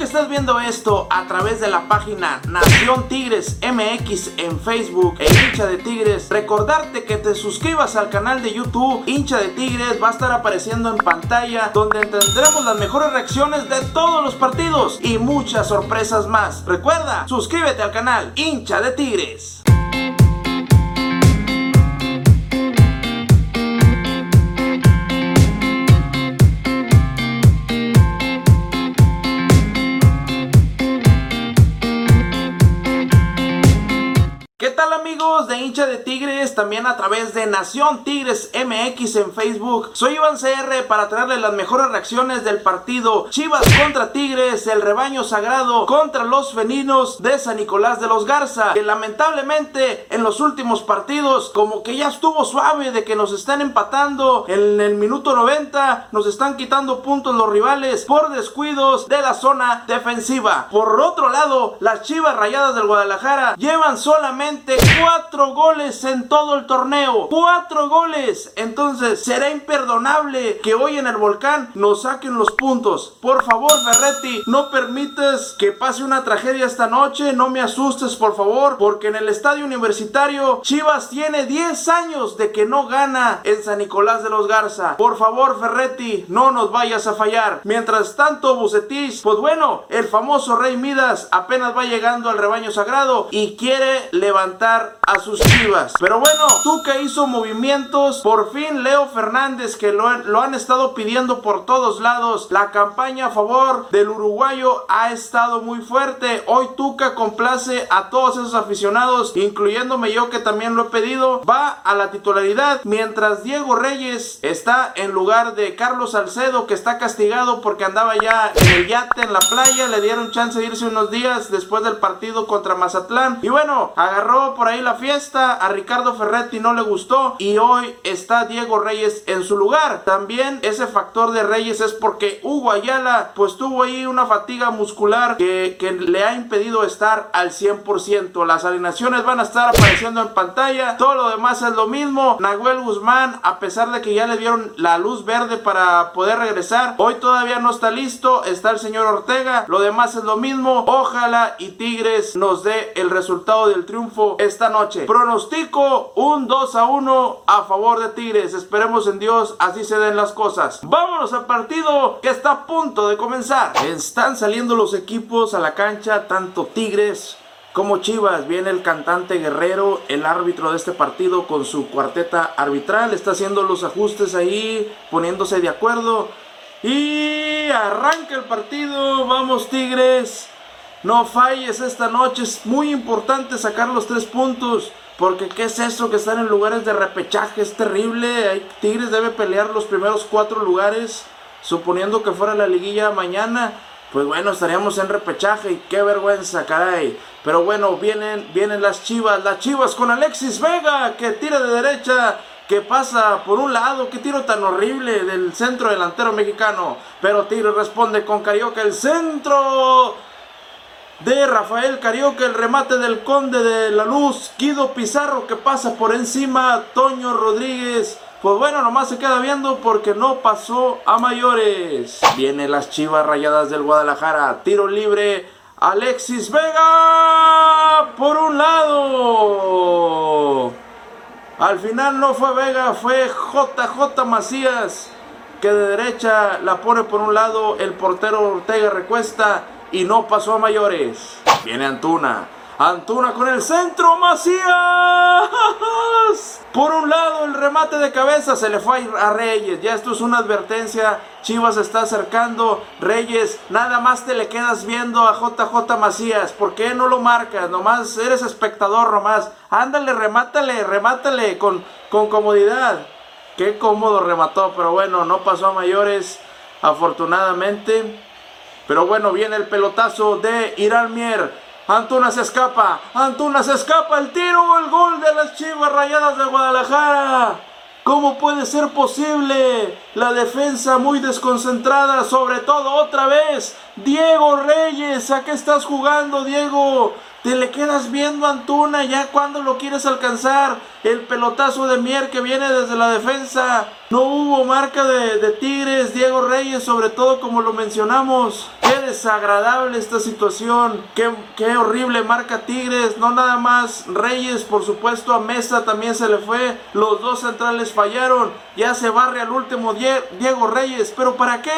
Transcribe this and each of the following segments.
que estás viendo esto a través de la página Nación Tigres MX en Facebook e hincha de Tigres, recordarte que te suscribas al canal de YouTube hincha de Tigres va a estar apareciendo en pantalla donde tendremos las mejores reacciones de todos los partidos y muchas sorpresas más. Recuerda, suscríbete al canal hincha de Tigres. De hincha de Tigres, también a través de Nación Tigres MX en Facebook. Soy Iván CR para traerles las mejores reacciones del partido Chivas contra Tigres, el rebaño sagrado contra los feninos de San Nicolás de los Garza, que lamentablemente en los últimos partidos como que ya estuvo suave de que nos están empatando en el minuto 90, nos están quitando puntos los rivales por descuidos de la zona defensiva. Por otro lado, las Chivas Rayadas del Guadalajara llevan solamente Cuatro goles en todo el torneo. Cuatro goles. Entonces será imperdonable que hoy en el volcán nos saquen los puntos. Por favor, Ferretti, no permites que pase una tragedia esta noche. No me asustes, por favor. Porque en el estadio universitario, Chivas tiene 10 años de que no gana en San Nicolás de los Garza. Por favor, Ferretti, no nos vayas a fallar. Mientras tanto, Bucetich, pues bueno, el famoso Rey Midas apenas va llegando al rebaño sagrado y quiere levantar a sus chivas. Pero bueno, tú que hizo movimientos, por fin Leo Fernández, que lo, lo han estado pidiendo por todos lados, la campaña a favor del uruguayo ha estado muy fuerte. Hoy Tuca complace a todos esos aficionados, incluyéndome yo que también lo he pedido, va a la titularidad, mientras Diego Reyes está en lugar de Carlos Salcedo, que está castigado porque andaba ya en el yate en la playa, le dieron chance de irse unos días después del partido contra Mazatlán. Y bueno, agarró por ahí la fiesta, a Ricardo Ferretti no le gustó y hoy está Diego Reyes en su lugar. También ese factor de Reyes es porque Hugo Ayala pues tuvo ahí una fatiga muscular que, que le ha impedido estar al 100%. Las alineaciones van a estar apareciendo en pantalla, todo lo demás es lo mismo. Nahuel Guzmán, a pesar de que ya le dieron la luz verde para poder regresar, hoy todavía no está listo, está el señor Ortega, lo demás es lo mismo. Ojalá y Tigres nos dé el resultado del triunfo esta noche. Pronostico un 2 a 1 a favor de Tigres. Esperemos en Dios, así se den las cosas. Vámonos al partido que está a punto de comenzar. Están saliendo los equipos a la cancha, tanto Tigres como Chivas. Viene el cantante Guerrero, el árbitro de este partido, con su cuarteta arbitral. Está haciendo los ajustes ahí, poniéndose de acuerdo. Y arranca el partido. Vamos, Tigres. No falles esta noche, es muy importante sacar los tres puntos. Porque qué es eso que están en lugares de repechaje, es terrible. Tigres debe pelear los primeros cuatro lugares. Suponiendo que fuera la liguilla mañana, pues bueno, estaríamos en repechaje y qué vergüenza, caray. Pero bueno, vienen, vienen las chivas, las chivas con Alexis Vega, que tira de derecha, que pasa por un lado, qué tiro tan horrible del centro delantero mexicano. Pero Tigres responde con Carioca, el centro de Rafael Carioca, el remate del Conde de la Luz, Guido Pizarro que pasa por encima, Toño Rodríguez. Pues bueno, nomás se queda viendo porque no pasó a mayores. Viene las chivas rayadas del Guadalajara. Tiro libre. Alexis Vega por un lado. Al final no fue Vega, fue JJ Macías que de derecha la pone por un lado. El portero Ortega recuesta y no pasó a mayores. Viene Antuna. Antuna con el centro, Macías. Por un lado, el remate de cabeza se le fue a Reyes. Ya esto es una advertencia. Chivas está acercando. Reyes, nada más te le quedas viendo a JJ Macías. ¿Por qué no lo marcas? Nomás eres espectador, nomás. Ándale, remátale, remátale con, con comodidad. Qué cómodo remató, pero bueno, no pasó a mayores, afortunadamente. Pero bueno, viene el pelotazo de Irán Mier. Antuna se escapa. Antuna se escapa. El tiro, el gol de las Chivas Rayadas de Guadalajara. ¿Cómo puede ser posible? La defensa muy desconcentrada, sobre todo otra vez. Diego Reyes, ¿a qué estás jugando, Diego? Te le quedas viendo a Antuna ya cuando lo quieres alcanzar. El pelotazo de Mier que viene desde la defensa. No hubo marca de, Tigres, Diego Reyes, sobre todo como lo mencionamos. Qué desagradable esta situación. Qué, qué horrible marca Tigres. No nada más Reyes, por supuesto, a Mesa también se le fue. Los dos centrales fallaron. Ya se barre al último Diego Reyes. Pero ¿para qué?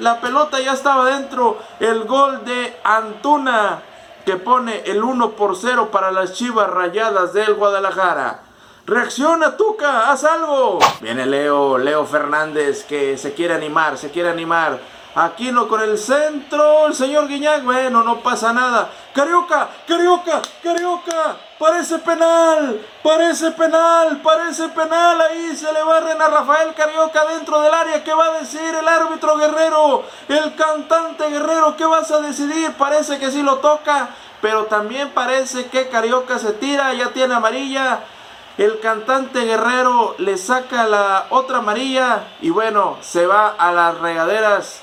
la pelota ya estaba dentro. El gol de Antuna que pone el 1 por 0 para las Chivas Rayadas del Guadalajara. Reacciona Tuca, haz algo. Viene Leo, Leo Fernández que se quiere animar, se quiere animar. Aquino con el centro, el señor Guiñac, bueno, no pasa nada. Carioca, Carioca, Carioca, parece penal, parece penal, parece penal. Ahí se le barren a Rafael Carioca dentro del área. ¿Qué va a decir el árbitro Guerrero? El cantante Guerrero, ¿qué vas a decidir? Parece que sí lo toca, pero también parece que Carioca se tira, ya tiene amarilla. El cantante Guerrero le saca la otra amarilla y bueno, se va a las regaderas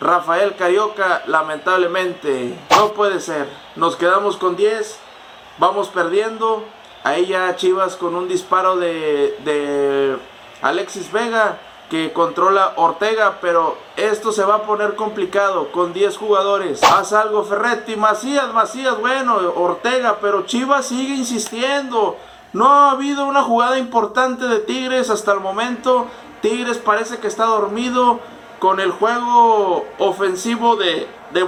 Rafael Carioca, lamentablemente, no puede ser. Nos quedamos con 10, vamos perdiendo. Ahí ya Chivas con un disparo de, de Alexis Vega que controla Ortega, pero esto se va a poner complicado con 10 jugadores. Haz algo Ferretti, Macías, Macías, bueno, Ortega, pero Chivas sigue insistiendo. No ha habido una jugada importante de Tigres hasta el momento. Tigres parece que está dormido con el juego ofensivo de, de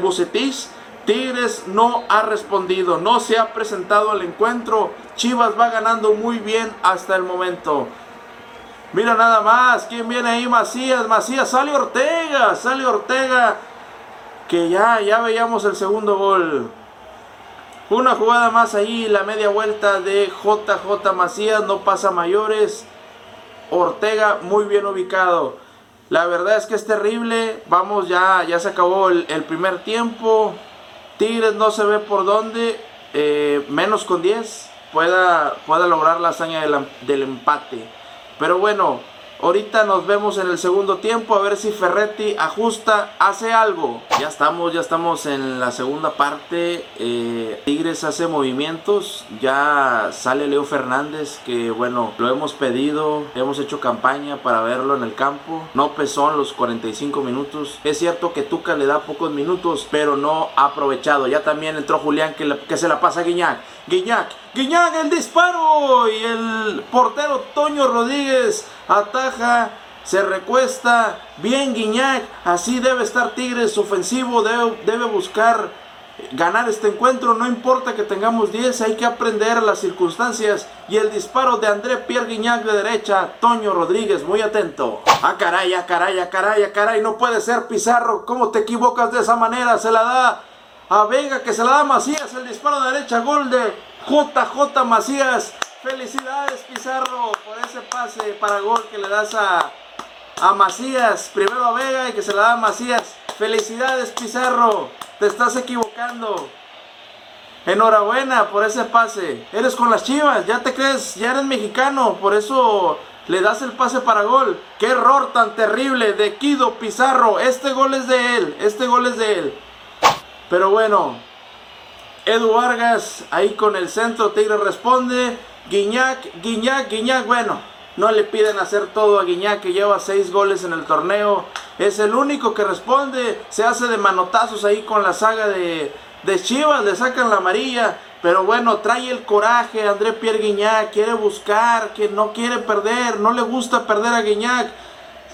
Tigres no ha respondido, no se ha presentado al encuentro. Chivas va ganando muy bien hasta el momento. Mira nada más, ¿quién viene ahí? Macías, Macías, sale Ortega, sale Ortega. Que ya, ya veíamos el segundo gol. Una jugada más ahí, la media vuelta de JJ Macías, no pasa mayores. Ortega muy bien ubicado. La verdad es que es terrible. Vamos, ya, ya se acabó el, primer tiempo. Tigres no se ve por dónde. Eh, menos con 10 pueda, pueda lograr la hazaña del empate. Pero bueno, Ahorita nos vemos en el segundo tiempo a ver si Ferretti ajusta, hace algo. Ya estamos, ya estamos en la segunda parte. Eh, Tigres hace movimientos. Ya sale Leo Fernández que bueno, lo hemos pedido. Hemos hecho campaña para verlo en el campo. No pesó en los 45 minutos. Es cierto que Tuca le da pocos minutos, pero no ha aprovechado. Ya también entró Julián que, que se la pasa a Guiñac. Guiñac, Guiñac el disparo y el portero Toño Rodríguez ataja, se recuesta, bien Guiñac, así debe estar Tigres ofensivo, debe, buscar ganar este encuentro, no importa que tengamos 10, hay que aprender las circunstancias y el disparo de André Pierre Guiñac de derecha, Toño Rodríguez, muy atento. Ah, caray, ah, caray, ah, caray, ah, caray, no puede ser Pizarro, ¿cómo te equivocas de esa manera? Se la da a Vega, que se la da a Macías, el disparo de derecha, gol de JJ Macías. Felicidades Pizarro por ese pase para gol que le das a, a Macías. Primero a Vega y que se la da a Macías. Felicidades Pizarro. Te estás equivocando. Enhorabuena por ese pase. Eres con las chivas. Ya te crees, ya eres mexicano. Por eso le das el pase para gol. Qué error tan terrible de Kido Pizarro. Este gol es de él. Este gol es de él. Pero bueno. Edu Vargas ahí con el centro. Tigre responde. Guiñac, Guiñac, Guiñac, bueno, no le piden hacer todo a Guiñac que lleva seis goles en el torneo. Es el único que responde, se hace de manotazos ahí con la saga de, de Chivas, le sacan la amarilla. Pero bueno, trae el coraje André Pierre Guiñac, quiere buscar, que no quiere perder, no le gusta perder a Guiñac.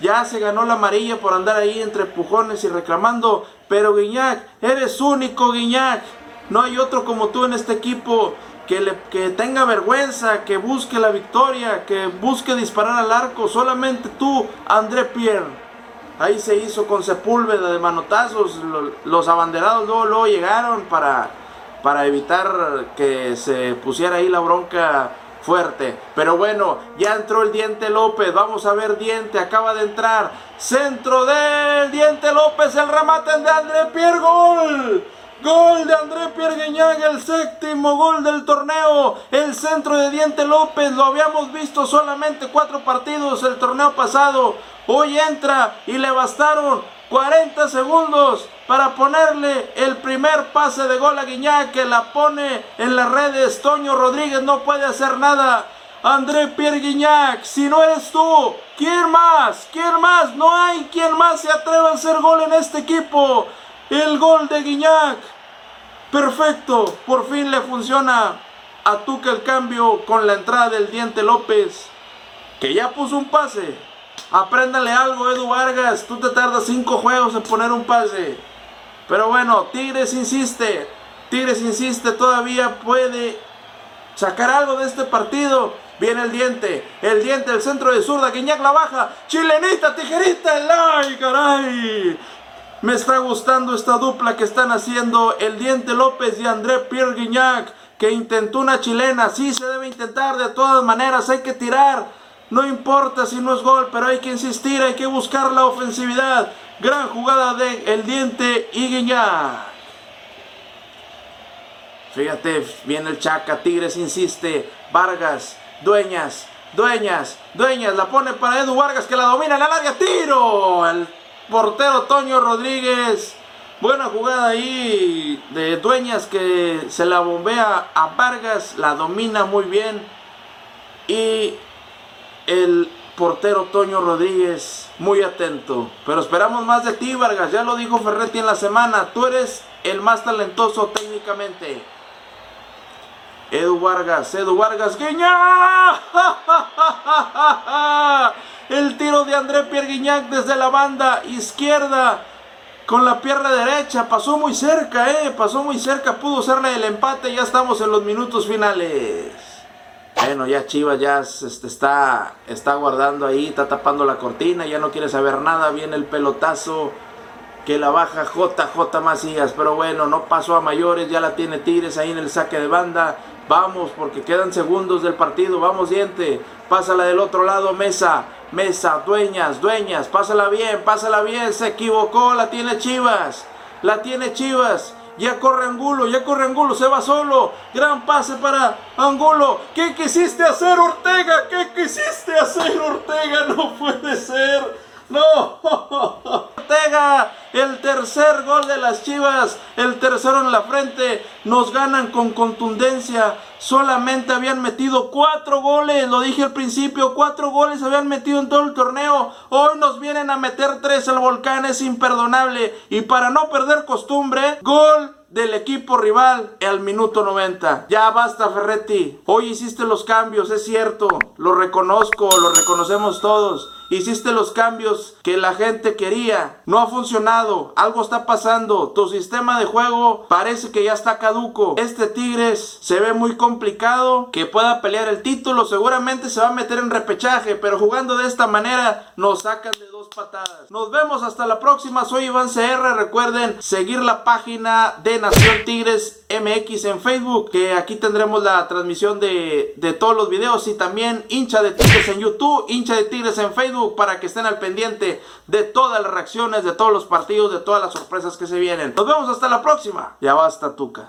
Ya se ganó la amarilla por andar ahí entre pujones y reclamando. Pero Guiñac, eres único Guiñac. No hay otro como tú en este equipo que, le, que tenga vergüenza, que busque la victoria, que busque disparar al arco. Solamente tú, André Pierre. Ahí se hizo con Sepúlveda de manotazos. Los abanderados luego, luego llegaron para, para evitar que se pusiera ahí la bronca fuerte. Pero bueno, ya entró el Diente López. Vamos a ver Diente, acaba de entrar. Centro del Diente López, el remate de André Pierre, gol. Gol de André Pierre el séptimo gol del torneo. El centro de Diente López, lo habíamos visto solamente cuatro partidos el torneo pasado. Hoy entra y le bastaron 40 segundos para ponerle el primer pase de gol a Guiñac que la pone en las redes. Toño Rodríguez no puede hacer nada. André Pierre Guignac, si no eres tú, ¿quién más? ¿Quién más? No hay quien más se atreva a hacer gol en este equipo. El gol de Guiñac. Perfecto, por fin le funciona a Tuca el cambio con la entrada del Diente López, que ya puso un pase. Apréndale algo, Edu Vargas. Tú te tardas cinco juegos en poner un pase. Pero bueno, Tigres insiste. Tigres insiste, todavía puede sacar algo de este partido. Viene el diente, el diente, el centro de zurda, Guiñac la baja, chilenita, tijerita, ¡ay, caray! Me está gustando esta dupla que están haciendo el diente López y André Pierre Guiñac, que intentó una chilena, sí se debe intentar, de todas maneras hay que tirar, no importa si no es gol, pero hay que insistir, hay que buscar la ofensividad. Gran jugada de El Diente y Guiñac. Fíjate, viene el Chaca, Tigres insiste, Vargas, Dueñas, Dueñas, Dueñas, la pone para Edu Vargas que la domina el área, tiro. Portero Toño Rodríguez. Buena jugada ahí de Dueñas que se la bombea a Vargas, la domina muy bien. Y el portero Toño Rodríguez muy atento. Pero esperamos más de ti, Vargas. Ya lo dijo Ferretti en la semana. Tú eres el más talentoso técnicamente. Edu Vargas, Edu Vargas, Guiñac. El tiro de André Pierre Guiñac desde la banda izquierda con la pierna derecha. Pasó muy cerca, eh. Pasó muy cerca. Pudo serle el empate. Ya estamos en los minutos finales. Bueno, ya Chivas ya este, está, está guardando ahí, está tapando la cortina, ya no quiere saber nada, viene el pelotazo que la baja JJ Macías, pero bueno, no pasó a mayores, ya la tiene Tigres ahí en el saque de banda, vamos porque quedan segundos del partido, vamos diente, pásala del otro lado Mesa, Mesa, dueñas, dueñas, pásala bien, pásala bien, se equivocó, la tiene Chivas, la tiene Chivas, ya corre Angulo, ya corre Angulo, se va solo. Gran pase para Angulo. ¿Qué quisiste hacer, Ortega? ¿Qué quisiste hacer, Ortega? No puede ser. No. Ortega, el tercer gol de las Chivas, el tercero en la frente, nos ganan con contundencia. Solamente habían metido cuatro goles, lo dije al principio, cuatro goles habían metido en todo el torneo. Hoy nos vienen a meter tres, el volcán es imperdonable. Y para no perder costumbre, gol del equipo rival al minuto 90. Ya basta Ferretti, hoy hiciste los cambios, es cierto, lo reconozco, lo reconocemos todos. Hiciste los cambios que la gente quería. No ha funcionado. Algo está pasando. Tu sistema de juego parece que ya está caduco. Este Tigres se ve muy complicado que pueda pelear el título. Seguramente se va a meter en repechaje. Pero jugando de esta manera nos sacan de Nos vemos hasta la próxima. Soy Iván CR. Recuerden seguir la página de Nación Tigres MX en Facebook. Que aquí tendremos la transmisión de, de todos los videos. Y también hincha de Tigres en YouTube. Hincha de Tigres en Facebook para que estén al pendiente de todas las reacciones, de todos los partidos, de todas las sorpresas que se vienen. Nos vemos hasta la próxima. Ya basta, Tuca.